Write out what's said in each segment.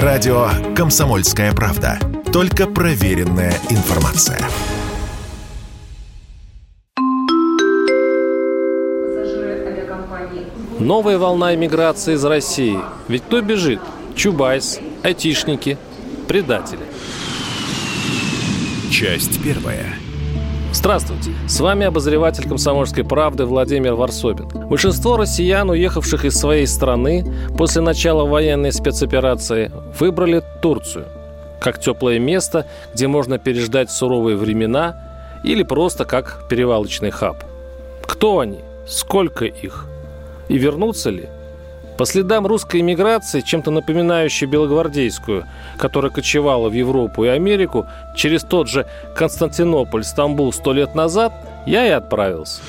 Радио «Комсомольская правда». Только проверенная информация. Новая волна эмиграции из России. Ведь кто бежит? Чубайс, айтишники, предатели. Часть первая. Здравствуйте, с вами обозреватель комсомольской правды Владимир Варсобин. Большинство россиян, уехавших из своей страны после начала военной спецоперации, выбрали Турцию как теплое место, где можно переждать суровые времена или просто как перевалочный хаб. Кто они? Сколько их? И вернутся ли? По следам русской эмиграции, чем-то напоминающей белогвардейскую, которая кочевала в Европу и Америку, через тот же Константинополь, Стамбул сто лет назад, я и отправился.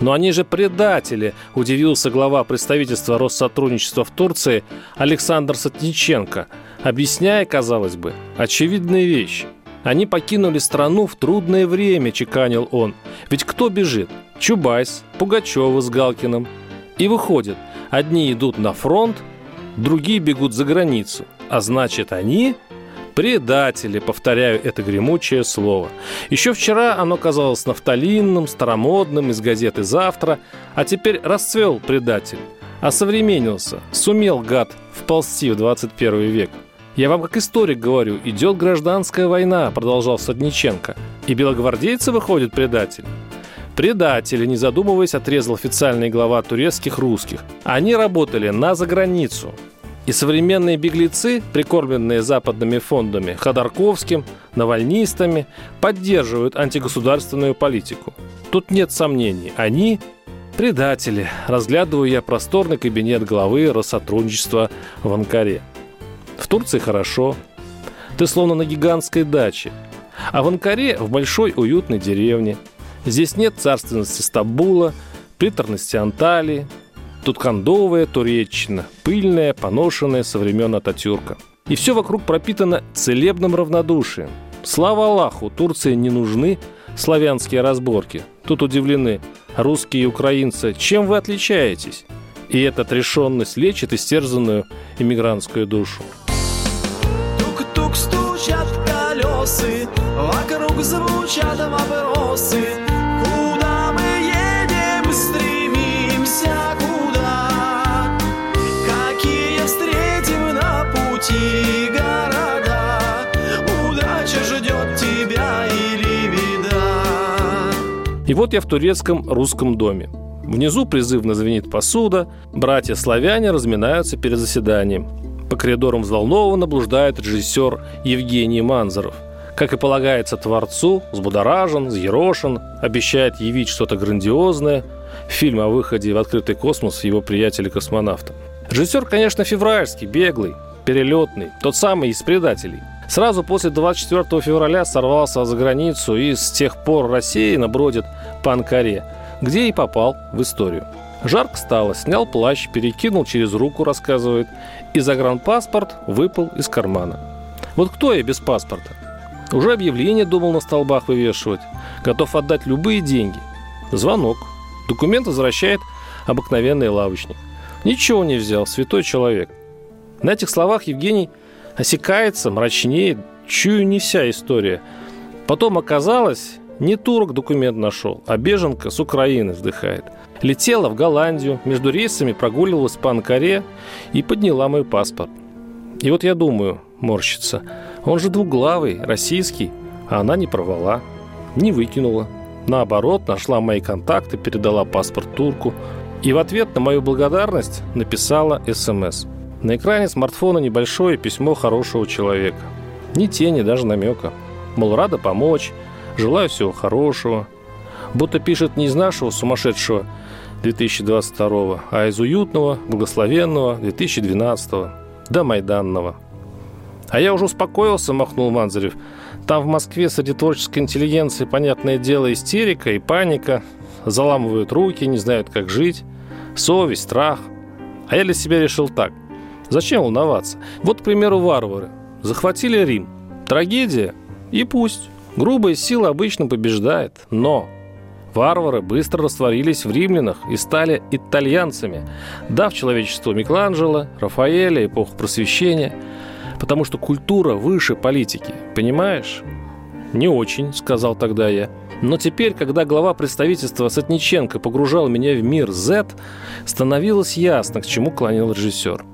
Но они же предатели, удивился глава представительства Россотрудничества в Турции Александр Сатниченко, объясняя, казалось бы, очевидные вещи. Они покинули страну в трудное время, чеканил он. Ведь кто бежит? Чубайс, Пугачева с Галкиным. И выходит, одни идут на фронт, другие бегут за границу. А значит, они Предатели, повторяю это гремучее слово. Еще вчера оно казалось нафталинным, старомодным, из газеты «Завтра», а теперь расцвел предатель. Осовременился, сумел, гад, вползти в 21 век. Я вам как историк говорю, идет гражданская война, продолжал Садниченко. И белогвардейцы выходят предатель. Предатели, не задумываясь, отрезал официальный глава турецких русских. Они работали на заграницу. И современные беглецы, прикормленные западными фондами Ходорковским, навальнистами, поддерживают антигосударственную политику. Тут нет сомнений, они предатели. Разглядываю я просторный кабинет главы Россотрудничества в Анкаре. В Турции хорошо. Ты словно на гигантской даче. А в Анкаре в большой уютной деревне. Здесь нет царственности Стамбула, приторности Анталии, Тут кондовая туреччина, пыльная, поношенная со времен Ататюрка. И все вокруг пропитано целебным равнодушием. Слава Аллаху, Турции не нужны славянские разборки. Тут удивлены русские и украинцы. Чем вы отличаетесь? И эта отрешенность лечит истерзанную иммигрантскую душу. Тук-тук стучат колесы, вокруг звучат вопросы. Вот я в турецком русском доме. Внизу призывно звенит посуда, братья-славяне разминаются перед заседанием. По коридорам взволнованно блуждает режиссер Евгений Манзаров. Как и полагается творцу, взбудоражен, взъерошен, обещает явить что-то грандиозное. Фильм о выходе в открытый космос его приятеля-космонавта. Режиссер, конечно, февральский, беглый, перелетный, тот самый из предателей – Сразу после 24 февраля сорвался за границу и с тех пор рассеянно бродит по Анкаре, где и попал в историю. Жарко стало, снял плащ, перекинул через руку, рассказывает, и загранпаспорт выпал из кармана. Вот кто я без паспорта? Уже объявление думал на столбах вывешивать. Готов отдать любые деньги. Звонок. Документ возвращает обыкновенный лавочник. Ничего не взял, святой человек. На этих словах Евгений осекается, мрачнеет, чую не вся история. Потом оказалось, не турок документ нашел, а беженка с Украины вздыхает. Летела в Голландию, между рейсами прогуливалась по Анкаре и подняла мой паспорт. И вот я думаю, морщится, он же двуглавый, российский, а она не провала, не выкинула. Наоборот, нашла мои контакты, передала паспорт турку и в ответ на мою благодарность написала СМС – на экране смартфона небольшое письмо хорошего человека. Ни тени, даже намека. Мол, рада помочь, желаю всего хорошего. Будто пишет не из нашего сумасшедшего 2022, а из уютного, благословенного 2012, до Майданного. А я уже успокоился, махнул Манзарев. Там в Москве среди творческой интеллигенции, понятное дело, истерика и паника. Заламывают руки, не знают, как жить. Совесть, страх. А я для себя решил так – Зачем волноваться? Вот, к примеру, варвары. Захватили Рим. Трагедия? И пусть. Грубая сила обычно побеждает. Но Варвары быстро растворились в римлянах и стали итальянцами, дав человечеству Микеланджело, Рафаэля, эпоху просвещения, потому что культура выше политики, понимаешь? «Не очень», — сказал тогда я. Но теперь, когда глава представительства Сотниченко погружал меня в мир Z, становилось ясно, к чему клонил режиссер.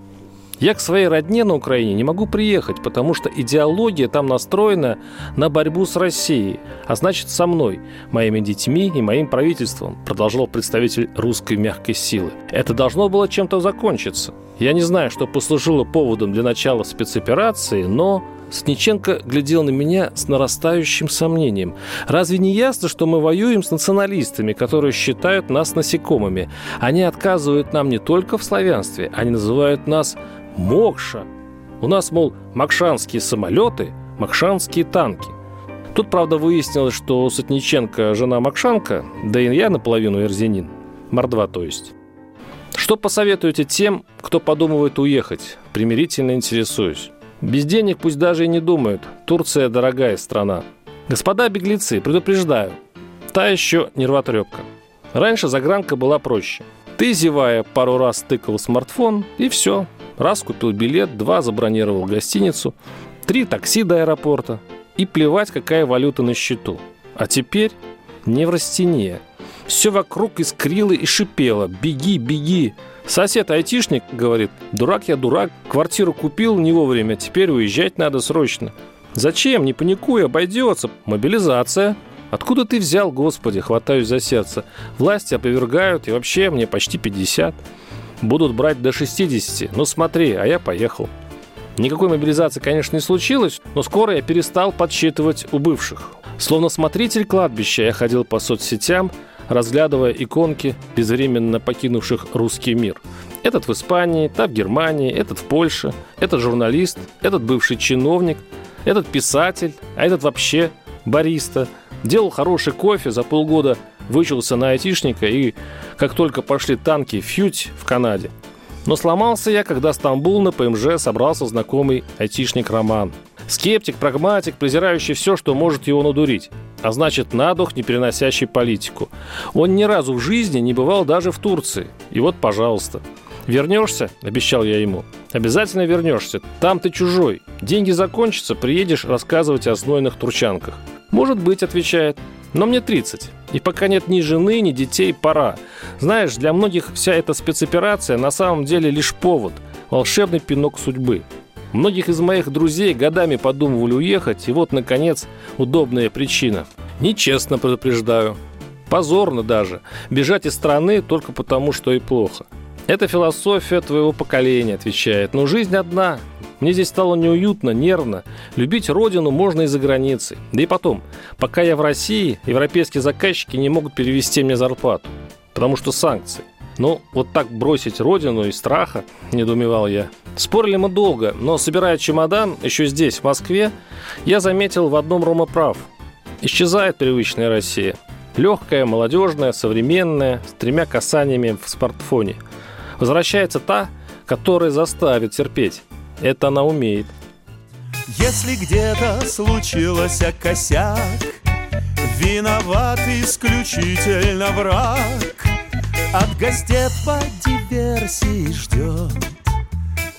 Я к своей родне на Украине не могу приехать, потому что идеология там настроена на борьбу с Россией, а значит со мной, моими детьми и моим правительством, продолжал представитель русской мягкой силы. Это должно было чем-то закончиться. Я не знаю, что послужило поводом для начала спецоперации, но Сниченко глядел на меня с нарастающим сомнением. «Разве не ясно, что мы воюем с националистами, которые считают нас насекомыми? Они отказывают нам не только в славянстве, они называют нас Мокша. У нас, мол, макшанские самолеты, макшанские танки. Тут, правда, выяснилось, что Сотниченко – жена Макшанка, да и я наполовину эрзянин. Мордва, то есть. Что посоветуете тем, кто подумывает уехать? Примирительно интересуюсь. Без денег пусть даже и не думают. Турция – дорогая страна. Господа беглецы, предупреждаю. Та еще нервотрепка. Раньше загранка была проще. Ты, зевая, пару раз тыкал смартфон, и все. Раз купил билет, два забронировал гостиницу, три такси до аэропорта. И плевать, какая валюта на счету. А теперь не в растение. Все вокруг искрило и шипело. «Беги, беги!» Сосед-айтишник говорит, дурак я дурак, квартиру купил не вовремя, теперь уезжать надо срочно. Зачем? Не паникуй, обойдется. Мобилизация. Откуда ты взял, Господи, хватаюсь за сердце. Власти опровергают, и вообще мне почти 50. Будут брать до 60. Ну смотри, а я поехал. Никакой мобилизации, конечно, не случилось, но скоро я перестал подсчитывать у бывших. Словно смотритель кладбища я ходил по соцсетям, разглядывая иконки безвременно покинувших русский мир. Этот в Испании, та в Германии, этот в Польше, этот журналист, этот бывший чиновник, этот писатель, а этот вообще бариста. Делал хороший кофе, за полгода вычился на айтишника и, как только пошли танки, фьють в Канаде. Но сломался я, когда Стамбул на ПМЖ собрался знакомый айтишник Роман. Скептик, прагматик, презирающий все, что может его надурить а значит на дух не переносящий политику. Он ни разу в жизни не бывал даже в Турции. И вот, пожалуйста. Вернешься, обещал я ему. Обязательно вернешься. Там ты чужой. Деньги закончатся, приедешь рассказывать о знойных турчанках. Может быть, отвечает. Но мне 30. И пока нет ни жены, ни детей, пора. Знаешь, для многих вся эта спецоперация на самом деле лишь повод. Волшебный пинок судьбы. Многих из моих друзей годами подумывали уехать, и вот, наконец, удобная причина. Нечестно предупреждаю. Позорно даже. Бежать из страны только потому, что и плохо. Это философия твоего поколения, отвечает. Но жизнь одна. Мне здесь стало неуютно, нервно. Любить родину можно и за границей. Да и потом, пока я в России, европейские заказчики не могут перевести мне зарплату. Потому что санкции. Ну, вот так бросить родину из страха, недоумевал я. Спорили мы долго, но собирая чемодан, еще здесь, в Москве, я заметил в одном Рома прав. Исчезает привычная Россия. Легкая, молодежная, современная, с тремя касаниями в смартфоне. Возвращается та, которая заставит терпеть. Это она умеет. Если где-то случилось косяк, Виноват исключительно враг, От газет по диверсии ждет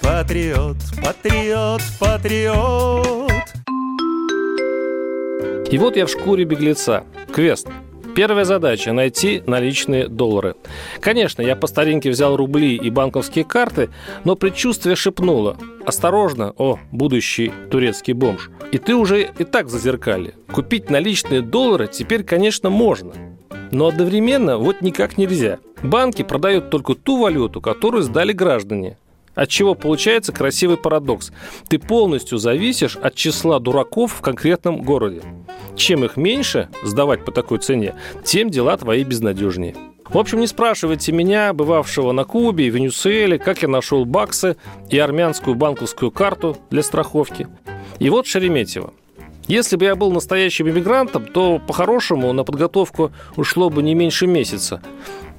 Патриот, патриот, патриот. И вот я в шкуре беглеца. Квест. Первая задача – найти наличные доллары. Конечно, я по старинке взял рубли и банковские карты, но предчувствие шепнуло «Осторожно, о, будущий турецкий бомж». И ты уже и так зазеркали. Купить наличные доллары теперь, конечно, можно. Но одновременно вот никак нельзя. Банки продают только ту валюту, которую сдали граждане. От чего получается красивый парадокс. Ты полностью зависишь от числа дураков в конкретном городе. Чем их меньше сдавать по такой цене, тем дела твои безнадежнее. В общем, не спрашивайте меня, бывавшего на Кубе и Венесуэле, как я нашел баксы и армянскую банковскую карту для страховки. И вот Шереметьево. Если бы я был настоящим иммигрантом, то по-хорошему на подготовку ушло бы не меньше месяца.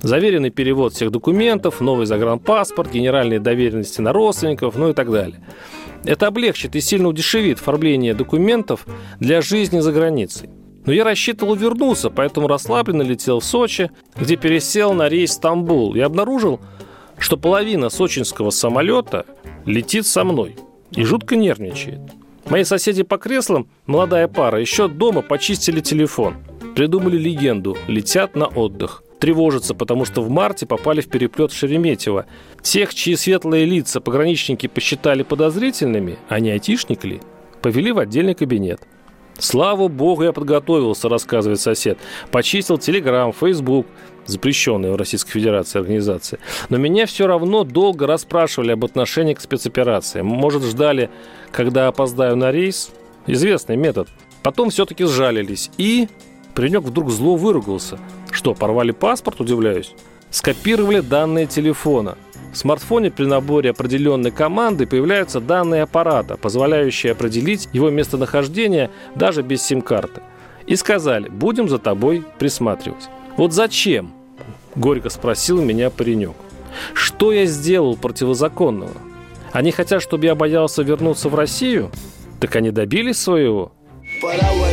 Заверенный перевод всех документов, новый загранпаспорт, генеральные доверенности на родственников, ну и так далее. Это облегчит и сильно удешевит оформление документов для жизни за границей. Но я рассчитывал вернуться, поэтому расслабленно летел в Сочи, где пересел на рейс Стамбул и обнаружил, что половина сочинского самолета летит со мной и жутко нервничает. Мои соседи по креслам, молодая пара, еще дома почистили телефон. Придумали легенду «Летят на отдых». Тревожатся, потому что в марте попали в переплет Шереметьево. Тех, чьи светлые лица пограничники посчитали подозрительными, а не айтишник ли, повели в отдельный кабинет. Слава богу, я подготовился, рассказывает сосед. Почистил Телеграм, Фейсбук, запрещенные в Российской Федерации организации. Но меня все равно долго расспрашивали об отношении к спецоперации. Может, ждали, когда опоздаю на рейс? Известный метод. Потом все-таки сжалились. И паренек вдруг зло выругался. Что, порвали паспорт, удивляюсь? Скопировали данные телефона. В смартфоне при наборе определенной команды появляются данные аппарата, позволяющие определить его местонахождение даже без сим-карты. И сказали, будем за тобой присматривать. Вот зачем? Горько спросил меня паренек. Что я сделал противозаконного? Они хотят, чтобы я боялся вернуться в Россию? Так они добились своего. Валить,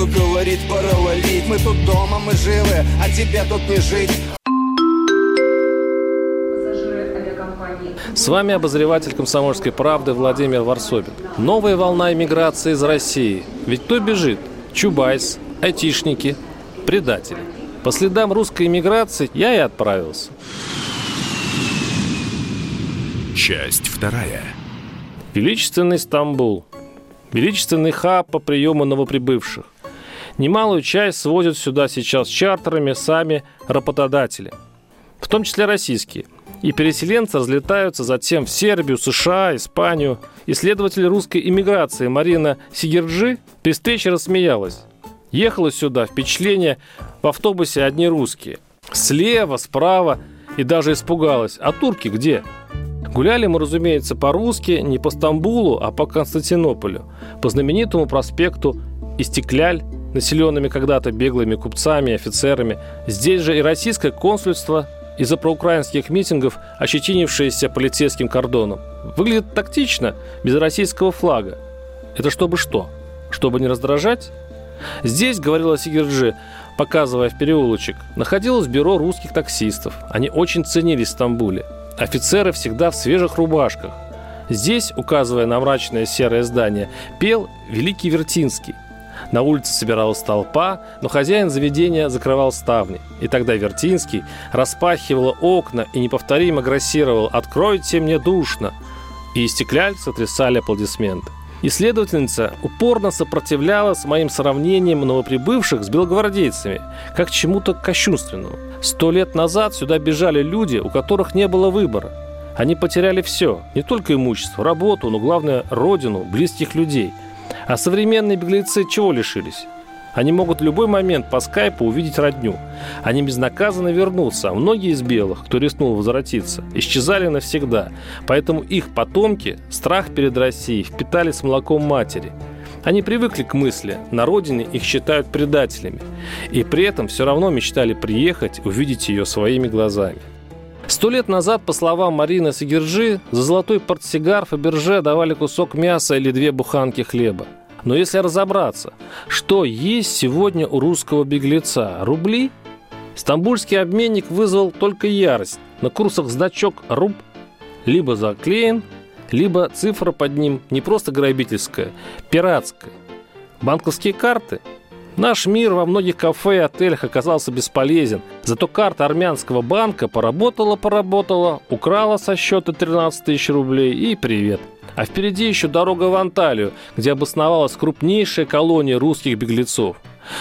кто говорит, пора валить Мы тут дома, мы живы, а тебе тут не жить С вами обозреватель «Комсомольской правды» Владимир Варсобин. Новая волна иммиграции из России. Ведь кто бежит? Чубайс, айтишники, предатели. По следам русской иммиграции я и отправился. Часть вторая. Величественный Стамбул. Величественный хаб по приему новоприбывших. Немалую часть свозят сюда сейчас чартерами сами работодатели, в том числе российские. И переселенцы разлетаются затем в Сербию, США, Испанию. Исследователь русской иммиграции Марина Сигерджи при встрече рассмеялась. Ехала сюда, впечатление в автобусе одни русские. Слева, справа и даже испугалась. А турки где? Гуляли мы, разумеется, по-русски, не по Стамбулу, а по Константинополю, по знаменитому проспекту Истекляль, населенными когда-то беглыми купцами и офицерами. Здесь же и российское консульство из-за проукраинских митингов, ощетинившееся полицейским кордоном. Выглядит тактично, без российского флага. Это чтобы что? Чтобы не раздражать? Здесь, говорила Сигерджи, показывая в переулочек, находилось бюро русских таксистов. Они очень ценились в Стамбуле. Офицеры всегда в свежих рубашках. Здесь, указывая на мрачное серое здание, пел Великий Вертинский. На улице собиралась толпа, но хозяин заведения закрывал ставни. И тогда Вертинский распахивал окна и неповторимо грассировал «Откройте мне душно!» И стекляльцы сотрясали аплодисменты. Исследовательница упорно сопротивлялась моим сравнениям новоприбывших с белогвардейцами, как чему-то кощунственному. Сто лет назад сюда бежали люди, у которых не было выбора. Они потеряли все, не только имущество, работу, но главное – родину, близких людей. А современные беглецы чего лишились? Они могут в любой момент по скайпу увидеть родню. Они безнаказанно вернутся, а многие из белых, кто рискнул возвратиться, исчезали навсегда. Поэтому их потомки страх перед Россией впитали с молоком матери. Они привыкли к мысли, на родине их считают предателями. И при этом все равно мечтали приехать, увидеть ее своими глазами. Сто лет назад, по словам Марины Сагиржи, за золотой портсигар Фаберже давали кусок мяса или две буханки хлеба. Но если разобраться, что есть сегодня у русского беглеца? Рубли? Стамбульский обменник вызвал только ярость. На курсах значок «руб» либо заклеен, либо цифра под ним не просто грабительская, пиратская. Банковские карты Наш мир во многих кафе и отелях оказался бесполезен. Зато карта армянского банка поработала-поработала, украла со счета 13 тысяч рублей и привет. А впереди еще дорога в Анталию, где обосновалась крупнейшая колония русских беглецов.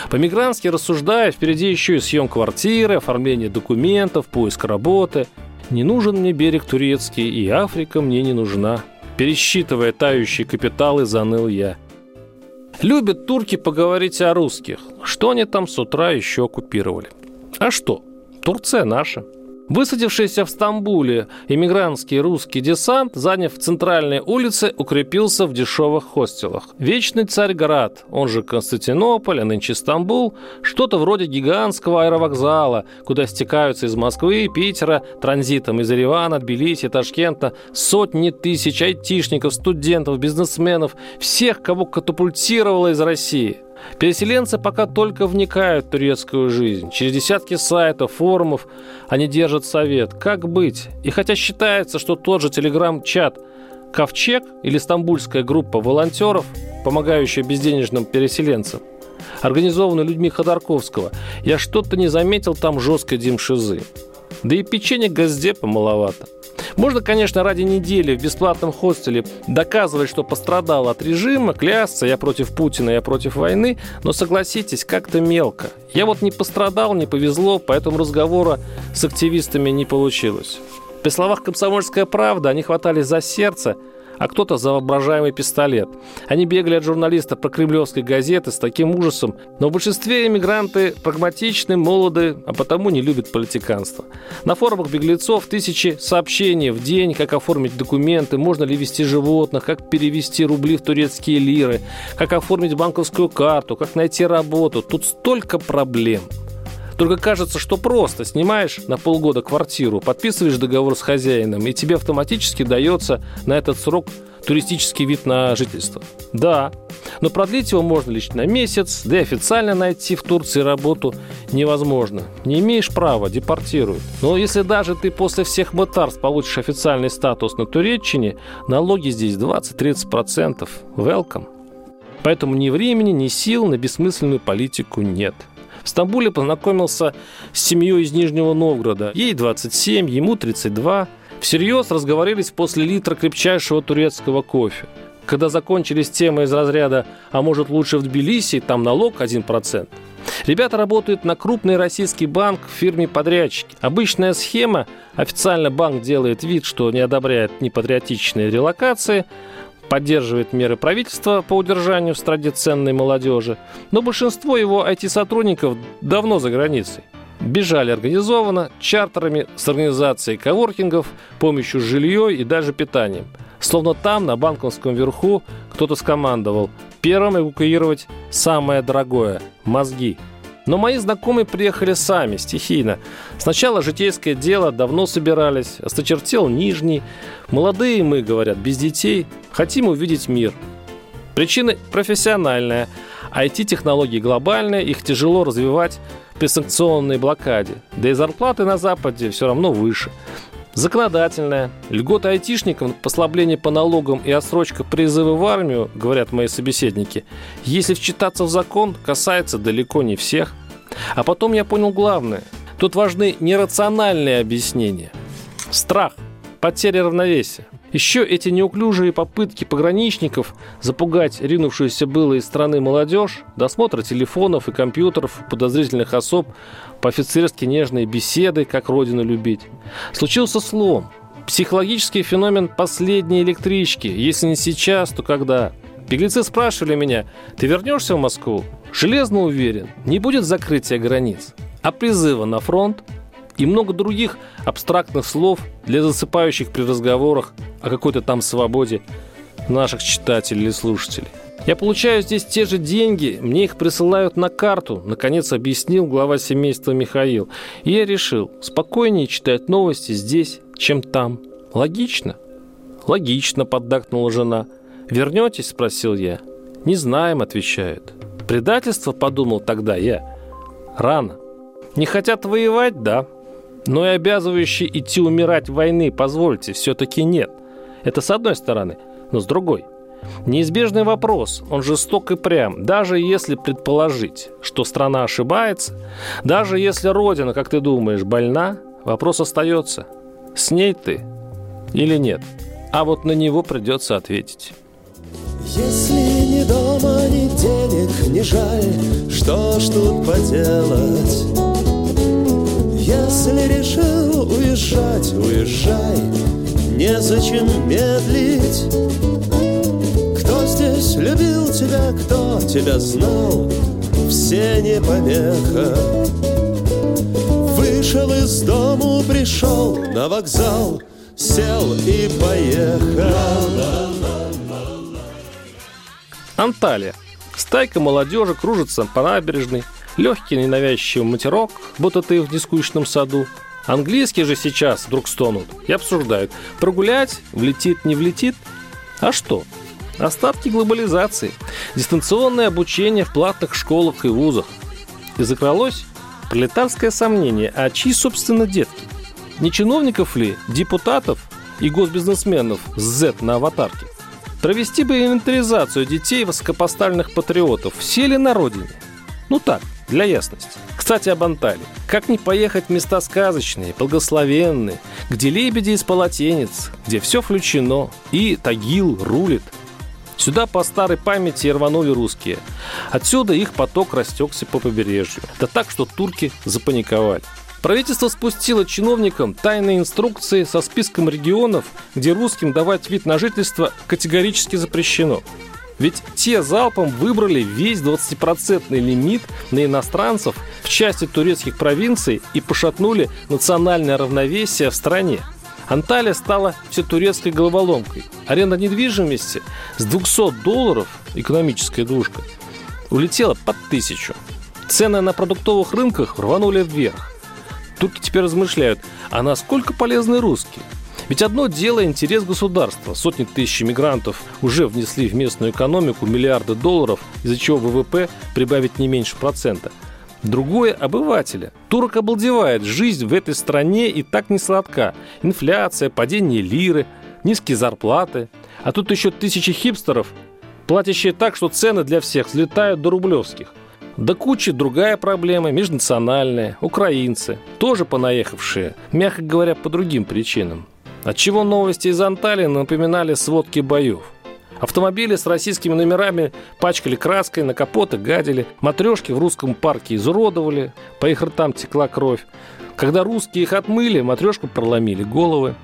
По-мигрантски рассуждая, впереди еще и съем квартиры, оформление документов, поиск работы. Не нужен мне берег турецкий, и Африка мне не нужна. Пересчитывая тающие капиталы, заныл я. Любят турки поговорить о русских. Что они там с утра еще оккупировали? А что? Турция наша. Высадившийся в Стамбуле иммигрантский русский десант, заняв центральные улицы, укрепился в дешевых хостелах. Вечный Царьград, он же Константинополь, а нынче Стамбул, что-то вроде гигантского аэровокзала, куда стекаются из Москвы, Питера, транзитом из Еревана, Тбилиси, Ташкента сотни тысяч айтишников, студентов, бизнесменов, всех, кого катапультировало из России – Переселенцы пока только вникают в турецкую жизнь. Через десятки сайтов, форумов они держат совет. Как быть? И хотя считается, что тот же телеграм-чат «Ковчег» или стамбульская группа волонтеров, помогающая безденежным переселенцам, организованная людьми Ходорковского, я что-то не заметил там жесткой димшизы. Да и печенье Газдепа маловато. Можно, конечно, ради недели в бесплатном хостеле доказывать, что пострадал от режима, клясться, я против Путина, я против войны, но согласитесь, как-то мелко. Я вот не пострадал, не повезло, поэтому разговора с активистами не получилось. При словах «Комсомольская правда» они хватались за сердце – а кто-то за воображаемый пистолет. Они бегали от журналиста про кремлевской газеты с таким ужасом, но в большинстве иммигранты прагматичны, молоды, а потому не любят политиканство. На форумах беглецов тысячи сообщений в день, как оформить документы, можно ли вести животных, как перевести рубли в турецкие лиры, как оформить банковскую карту, как найти работу. Тут столько проблем – только кажется, что просто снимаешь на полгода квартиру, подписываешь договор с хозяином, и тебе автоматически дается на этот срок туристический вид на жительство. Да, но продлить его можно лишь на месяц, да и официально найти в Турции работу невозможно. Не имеешь права, депортируют. Но если даже ты после всех мытарств получишь официальный статус на Туреччине, налоги здесь 20-30%. Welcome. Поэтому ни времени, ни сил на бессмысленную политику нет. В Стамбуле познакомился с семьей из Нижнего Новгорода. Ей 27, ему 32. Всерьез разговорились после литра крепчайшего турецкого кофе. Когда закончились темы из разряда «А может лучше в Тбилиси, там налог 1%», Ребята работают на крупный российский банк в фирме подрядчики. Обычная схема. Официально банк делает вид, что не одобряет непатриотичные релокации, поддерживает меры правительства по удержанию в стране ценной молодежи, но большинство его IT-сотрудников давно за границей. Бежали организованно, чартерами, с организацией коворкингов, помощью жилье и даже питанием. Словно там, на банковском верху, кто-то скомандовал первым эвакуировать самое дорогое – мозги – но мои знакомые приехали сами, стихийно. Сначала житейское дело, давно собирались, осточертел Нижний. Молодые мы, говорят, без детей, хотим увидеть мир. Причина профессиональная. IT-технологии глобальные, их тяжело развивать при санкционной блокаде. Да и зарплаты на Западе все равно выше. Законодательная. Льгота айтишникам, послабление по налогам и отсрочка призыва в армию, говорят мои собеседники, если вчитаться в закон, касается далеко не всех. А потом я понял главное. Тут важны нерациональные объяснения. Страх, потеря равновесия. Еще эти неуклюжие попытки пограничников запугать ринувшуюся было из страны молодежь, досмотр телефонов и компьютеров подозрительных особ, по-офицерски нежные беседы, как родину любить. Случился слом. Психологический феномен последней электрички. Если не сейчас, то когда? Беглецы спрашивали меня, ты вернешься в Москву? Железно уверен, не будет закрытия границ. А призыва на фронт и много других абстрактных слов для засыпающих при разговорах о какой-то там свободе наших читателей или слушателей. Я получаю здесь те же деньги, мне их присылают на карту, наконец объяснил глава семейства Михаил. И я решил, спокойнее читать новости здесь, чем там. Логично? Логично, поддакнула жена. Вернетесь? спросил я. Не знаем, отвечают. Предательство, подумал тогда я. Рано. Не хотят воевать, да. Но и обязывающие идти умирать войны, позвольте, все-таки нет. Это с одной стороны, но с другой. Неизбежный вопрос, он жесток и прям, даже если предположить, что страна ошибается, даже если Родина, как ты думаешь, больна, вопрос остается, с ней ты или нет. А вот на него придется ответить. Если ни дома, ни денег не жаль, что ж тут поделать? Если решил уезжать, уезжай, незачем медлить. Кто здесь любил тебя, кто тебя знал, все не помеха. Вышел из дому, пришел на вокзал, сел и поехал. Анталия. Стайка молодежи кружится по набережной, легкий ненавязчивый матерок, будто ты в нескучном саду. Английский же сейчас вдруг стонут и обсуждают, прогулять, влетит, не влетит. А что? Остатки глобализации, дистанционное обучение в платных школах и вузах. И закралось пролетарское сомнение, а чьи, собственно, детки? Не чиновников ли, депутатов и госбизнесменов с Z на аватарке? Провести бы инвентаризацию детей высокопоставленных патриотов, все ли на родине? Ну так, для ясности. Кстати, об Анталии. Как не поехать в места сказочные, благословенные, где лебеди из полотенец, где все включено, и Тагил рулит. Сюда по старой памяти рванули русские. Отсюда их поток растекся по побережью. Да так, что турки запаниковали. Правительство спустило чиновникам тайные инструкции со списком регионов, где русским давать вид на жительство категорически запрещено. Ведь те залпом выбрали весь 20% лимит на иностранцев в части турецких провинций и пошатнули национальное равновесие в стране. Анталия стала всетурецкой головоломкой. Аренда недвижимости с 200 долларов, экономическая двушка, улетела под тысячу. Цены на продуктовых рынках рванули вверх. Турки теперь размышляют, а насколько полезны русские? Ведь одно дело интерес государства. Сотни тысяч мигрантов уже внесли в местную экономику миллиарды долларов, из-за чего ВВП прибавить не меньше процента. Другое – обывателя. Турок обалдевает. Жизнь в этой стране и так не сладка. Инфляция, падение лиры, низкие зарплаты. А тут еще тысячи хипстеров, платящие так, что цены для всех взлетают до рублевских. Да куча другая проблема, межнациональная, украинцы, тоже понаехавшие, мягко говоря, по другим причинам. Отчего новости из Анталии напоминали сводки боев. Автомобили с российскими номерами пачкали краской, на капоты гадили, матрешки в русском парке изуродовали, по их ртам текла кровь. Когда русские их отмыли, матрешку проломили головы.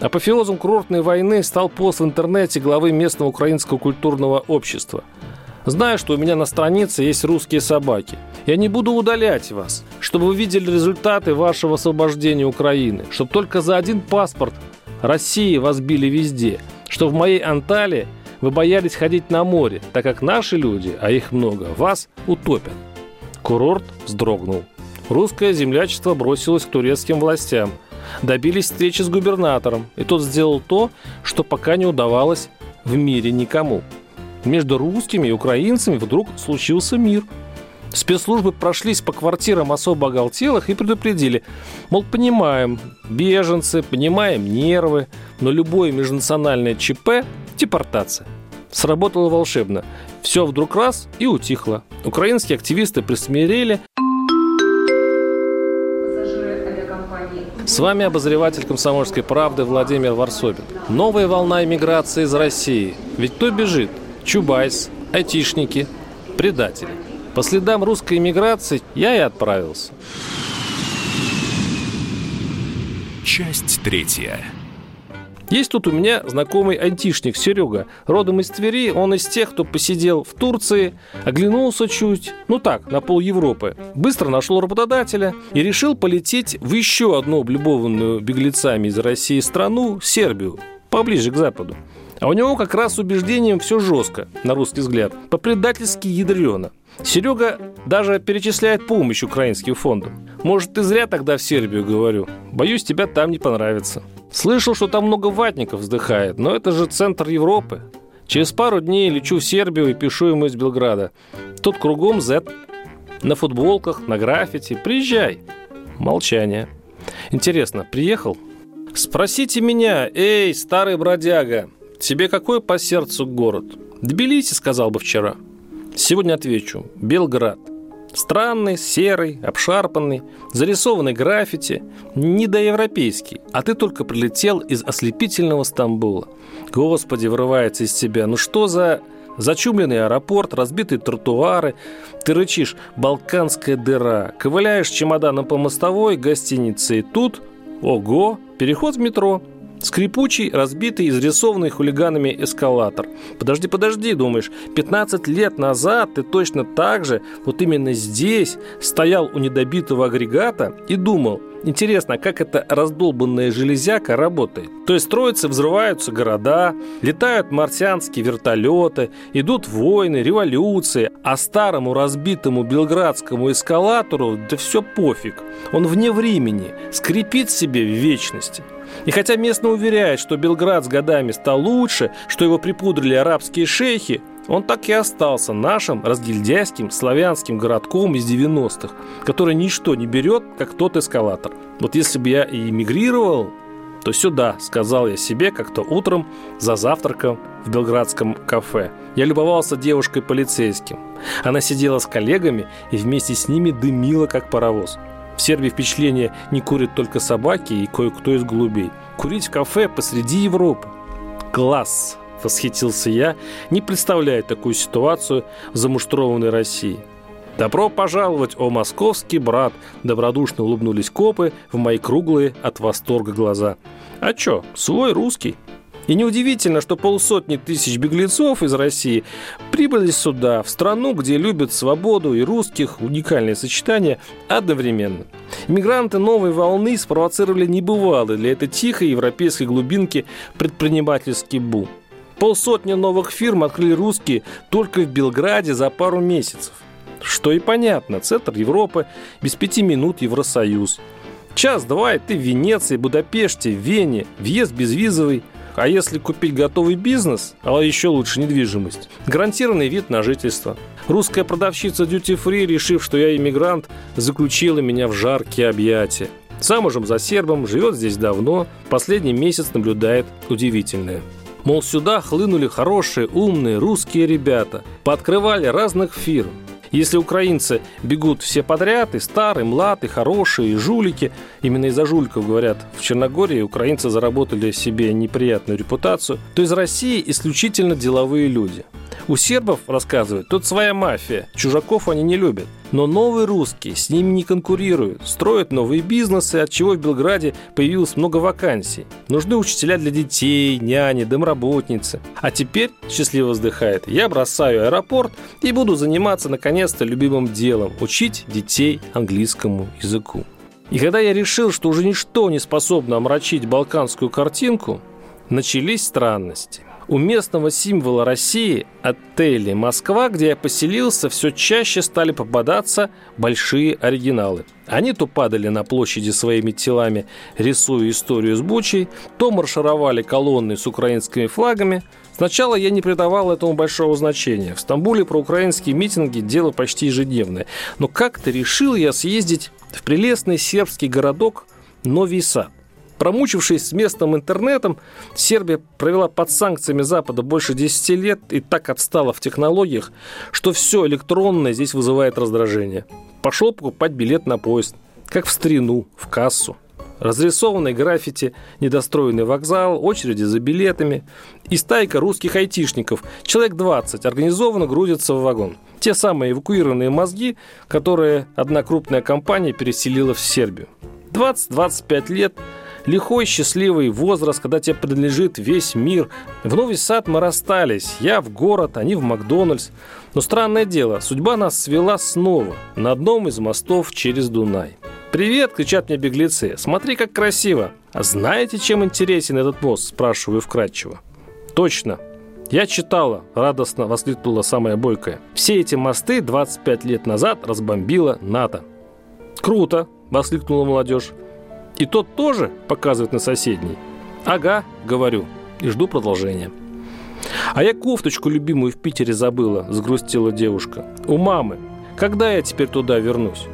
Апофеозом курортной войны стал пост в интернете главы местного украинского культурного общества – Знаю, что у меня на странице есть русские собаки. Я не буду удалять вас, чтобы вы видели результаты вашего освобождения Украины, чтобы только за один паспорт России вас били везде, что в моей Анталии вы боялись ходить на море, так как наши люди, а их много, вас утопят. Курорт вздрогнул. Русское землячество бросилось к турецким властям. Добились встречи с губернатором, и тот сделал то, что пока не удавалось в мире никому – между русскими и украинцами вдруг случился мир. Спецслужбы прошлись по квартирам особо оголтелых и предупредили, мол, понимаем, беженцы, понимаем нервы, но любое межнациональное ЧП – депортация. Сработало волшебно. Все вдруг раз и утихло. Украинские активисты присмирели. С вами обозреватель «Комсомольской правды» Владимир Варсобин. Новая волна иммиграции из России. Ведь кто бежит? Чубайс, айтишники, предатели. По следам русской эмиграции я и отправился. Часть третья. Есть тут у меня знакомый антишник Серега. Родом из Твери, он из тех, кто посидел в Турции, оглянулся чуть, ну так, на пол Европы. Быстро нашел работодателя и решил полететь в еще одну облюбованную беглецами из России страну, Сербию, поближе к Западу. А у него как раз с убеждением все жестко, на русский взгляд, по-предательски ядрено. Серега даже перечисляет помощь украинским фондам. Может, ты зря тогда в Сербию говорю. Боюсь, тебя там не понравится. Слышал, что там много ватников вздыхает, но это же центр Европы. Через пару дней лечу в Сербию и пишу ему из Белграда. Тут кругом Z. На футболках, на граффити. Приезжай. Молчание. Интересно, приехал? Спросите меня, эй, старый бродяга, Тебе какой по сердцу город? Тбилиси, сказал бы вчера. Сегодня отвечу. Белград. Странный, серый, обшарпанный, зарисованный граффити, недоевропейский. А ты только прилетел из ослепительного Стамбула. Господи, вырывается из тебя. Ну что за Зачумленный аэропорт, разбитые тротуары. Ты рычишь «Балканская дыра». Ковыляешь чемоданом по мостовой гостинице. И тут, ого, переход в метро – Скрипучий, разбитый, изрисованный хулиганами эскалатор. Подожди, подожди, думаешь, 15 лет назад ты точно так же, вот именно здесь, стоял у недобитого агрегата и думал, Интересно, как эта раздолбанная железяка работает? То есть строятся, взрываются города, летают марсианские вертолеты, идут войны, революции, а старому разбитому белградскому эскалатору да все пофиг. Он вне времени, скрипит себе в вечности. И хотя местно уверяет, что Белград с годами стал лучше, что его припудрили арабские шейхи, он так и остался нашим разгильдяйским славянским городком из 90-х, который ничто не берет, как тот эскалатор. Вот если бы я и эмигрировал, то сюда, сказал я себе как-то утром за завтраком в белградском кафе. Я любовался девушкой-полицейским. Она сидела с коллегами и вместе с ними дымила, как паровоз. В Сербии впечатление не курят только собаки и кое-кто из голубей. Курить в кафе посреди Европы. Класс! Восхитился я, не представляя такую ситуацию в замуштрованной России. «Добро пожаловать, о московский брат!» Добродушно улыбнулись копы в мои круглые от восторга глаза. «А чё, свой русский?» И неудивительно, что полсотни тысяч беглецов из России прибыли сюда, в страну, где любят свободу и русских, уникальное сочетание, одновременно. Иммигранты новой волны спровоцировали небывалый для этой тихой европейской глубинки предпринимательский бум. Полсотни новых фирм открыли русские только в Белграде за пару месяцев. Что и понятно, центр Европы, без пяти минут Евросоюз. Час-два, и ты в Венеции, Будапеште, Вене, въезд безвизовый. А если купить готовый бизнес, а еще лучше недвижимость, гарантированный вид на жительство. Русская продавщица Duty Free, решив, что я иммигрант, заключила меня в жаркие объятия. Замужем за сербом, живет здесь давно, последний месяц наблюдает удивительное – Мол, сюда хлынули хорошие, умные русские ребята, пооткрывали разных фирм. Если украинцы бегут все подряд, и старые, млады, хорошие, и жулики, именно из-за жуликов, говорят, в Черногории украинцы заработали себе неприятную репутацию, то из России исключительно деловые люди – у сербов, рассказывают, тут своя мафия. Чужаков они не любят. Но новые русские с ними не конкурируют. Строят новые бизнесы, от чего в Белграде появилось много вакансий. Нужны учителя для детей, няни, домработницы. А теперь, счастливо вздыхает, я бросаю аэропорт и буду заниматься наконец-то любимым делом – учить детей английскому языку. И когда я решил, что уже ничто не способно омрачить балканскую картинку, начались странности – у местного символа России, отеля «Москва», где я поселился, все чаще стали попадаться большие оригиналы. Они то падали на площади своими телами, рисуя историю с бучей, то маршировали колонны с украинскими флагами. Сначала я не придавал этому большого значения. В Стамбуле про украинские митинги – дело почти ежедневное. Но как-то решил я съездить в прелестный сербский городок Новий Сад. Промучившись с местным интернетом, Сербия провела под санкциями Запада больше 10 лет и так отстала в технологиях, что все электронное здесь вызывает раздражение. Пошел покупать билет на поезд, как в старину, в кассу. Разрисованный граффити, недостроенный вокзал, очереди за билетами и стайка русских айтишников, человек 20, организованно грузится в вагон. Те самые эвакуированные мозги, которые одна крупная компания переселила в Сербию. 20-25 лет – Лихой, счастливый возраст, когда тебе принадлежит весь мир. В Новый Сад мы расстались. Я в город, они в Макдональдс. Но странное дело, судьба нас свела снова на одном из мостов через Дунай. «Привет!» – кричат мне беглецы. «Смотри, как красиво!» «А знаете, чем интересен этот мост?» – спрашиваю вкратчиво. «Точно!» Я читала, радостно воскликнула самая бойкая. Все эти мосты 25 лет назад разбомбила НАТО. «Круто!» – воскликнула молодежь. И тот тоже показывает на соседний. Ага, говорю, и жду продолжения. А я кофточку любимую в Питере забыла, сгрустила девушка. У мамы. Когда я теперь туда вернусь?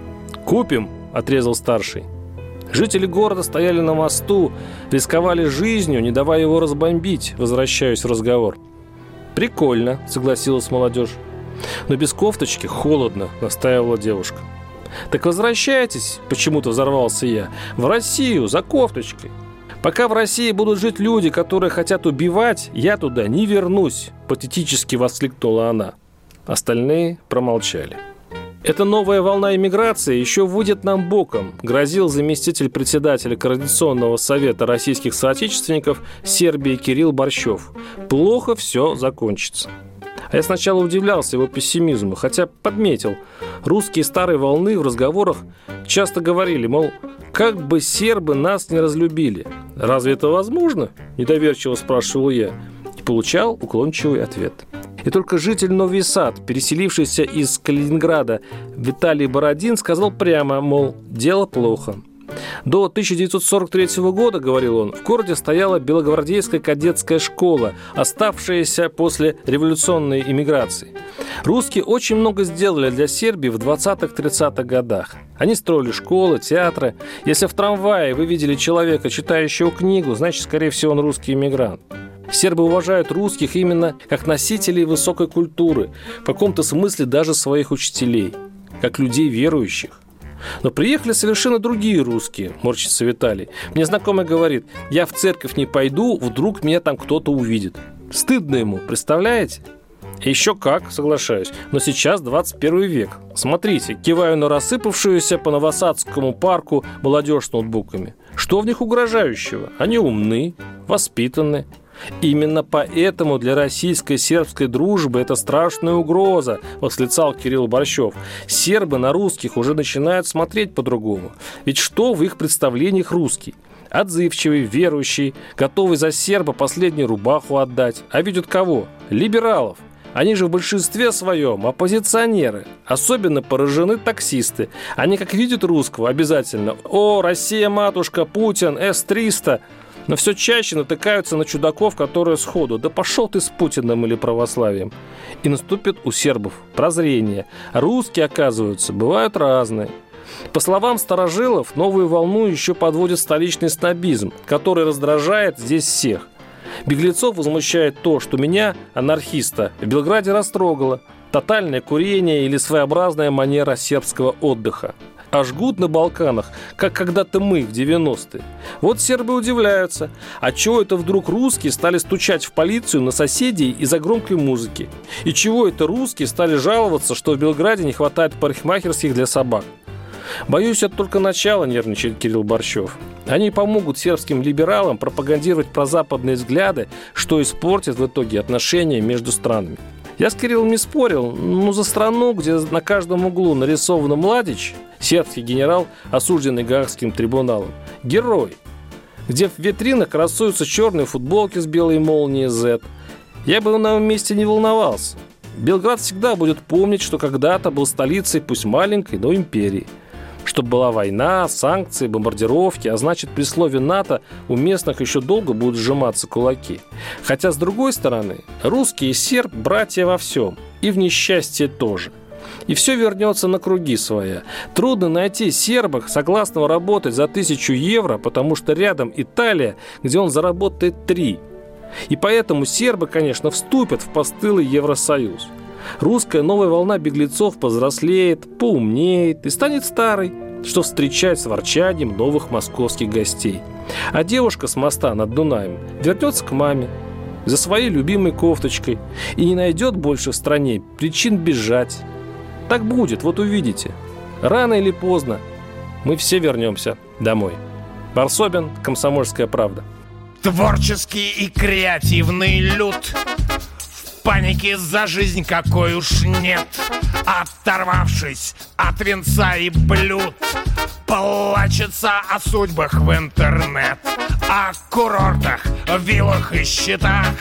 Купим, отрезал старший. Жители города стояли на мосту, рисковали жизнью, не давая его разбомбить, возвращаюсь в разговор. «Прикольно», — согласилась молодежь. «Но без кофточки холодно», — настаивала девушка. Так возвращайтесь, почему-то взорвался я, в Россию за кофточкой. Пока в России будут жить люди, которые хотят убивать, я туда не вернусь, патетически воскликнула она. Остальные промолчали. Эта новая волна иммиграции еще выйдет нам боком, грозил заместитель председателя Координационного совета российских соотечественников Сербии Кирилл Борщев. Плохо все закончится. А я сначала удивлялся его пессимизму, хотя подметил, русские старой волны в разговорах часто говорили, мол, как бы сербы нас не разлюбили. Разве это возможно? Недоверчиво спрашивал я и получал уклончивый ответ. И только житель Новый Сад, переселившийся из Калининграда Виталий Бородин, сказал прямо, мол, дело плохо. До 1943 года, говорил он, в городе стояла Белогвардейская кадетская школа, оставшаяся после революционной иммиграции. Русские очень много сделали для Сербии в 20-30-х годах. Они строили школы, театры. Если в трамвае вы видели человека, читающего книгу, значит, скорее всего, он русский иммигрант. Сербы уважают русских именно как носителей высокой культуры, в каком-то смысле даже своих учителей, как людей верующих. Но приехали совершенно другие русские, морщится Виталий. Мне знакомый говорит, я в церковь не пойду, вдруг меня там кто-то увидит. Стыдно ему, представляете? Еще как, соглашаюсь. Но сейчас 21 век. Смотрите, киваю на рассыпавшуюся по Новосадскому парку молодежь с ноутбуками. Что в них угрожающего? Они умны, воспитаны, Именно поэтому для российской сербской дружбы это страшная угроза, восклицал Кирилл Борщев. Сербы на русских уже начинают смотреть по-другому. Ведь что в их представлениях русский? Отзывчивый, верующий, готовый за серба последнюю рубаху отдать. А видят кого? Либералов. Они же в большинстве своем оппозиционеры. Особенно поражены таксисты. Они как видят русского обязательно. О, Россия, матушка, Путин, С-300 но все чаще натыкаются на чудаков, которые сходу «да пошел ты с Путиным или православием». И наступит у сербов прозрение. Русские, оказываются, бывают разные. По словам старожилов, новую волну еще подводит столичный снобизм, который раздражает здесь всех. Беглецов возмущает то, что меня, анархиста, в Белграде растрогало. Тотальное курение или своеобразная манера сербского отдыха а жгут на Балканах, как когда-то мы в 90-е. Вот сербы удивляются, а чего это вдруг русские стали стучать в полицию на соседей из-за громкой музыки? И чего это русские стали жаловаться, что в Белграде не хватает парикмахерских для собак? Боюсь, это только начало, нервничает Кирилл Борщев. Они помогут сербским либералам пропагандировать прозападные взгляды, что испортит в итоге отношения между странами. Я с Кириллом не спорил, но за страну, где на каждом углу нарисован Младич, сербский генерал, осужденный Гаагским трибуналом, герой, где в витринах красуются черные футболки с белой молнией Z, я бы на его месте не волновался. Белград всегда будет помнить, что когда-то был столицей, пусть маленькой, но империи – чтобы была война, санкции, бомбардировки, а значит при слове НАТО у местных еще долго будут сжиматься кулаки. Хотя с другой стороны, русские и серб – братья во всем, и в несчастье тоже. И все вернется на круги своя. Трудно найти серба, согласного работать за тысячу евро, потому что рядом Италия, где он заработает три. И поэтому сербы, конечно, вступят в постылый Евросоюз – Русская новая волна беглецов повзрослеет, поумнеет и станет старой, что встречать с ворчанием новых московских гостей. А девушка с моста над Дунаем вернется к маме за своей любимой кофточкой и не найдет больше в стране причин бежать. Так будет, вот увидите. Рано или поздно мы все вернемся домой. Барсобин, Комсомольская правда. Творческий и креативный люд Паники за жизнь какой уж нет Оторвавшись от венца и блюд Плачется о судьбах в интернет О курортах, виллах и счетах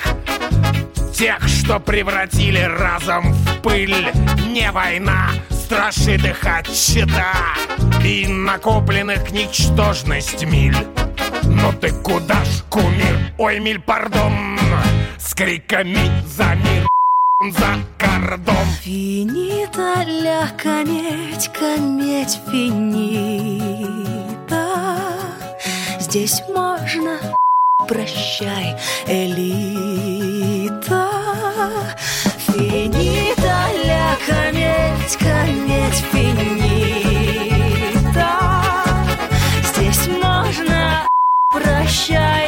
Тех, что превратили разом в пыль Не война, страшит их от И накопленных ничтожность миль Но ты куда ж, кумир? Ой, миль, пардон с криками за мир за кордон. Финита ля конечка, медь финита. Здесь можно прощай, Финита ля кометь, кометь, финита. Здесь можно прощать.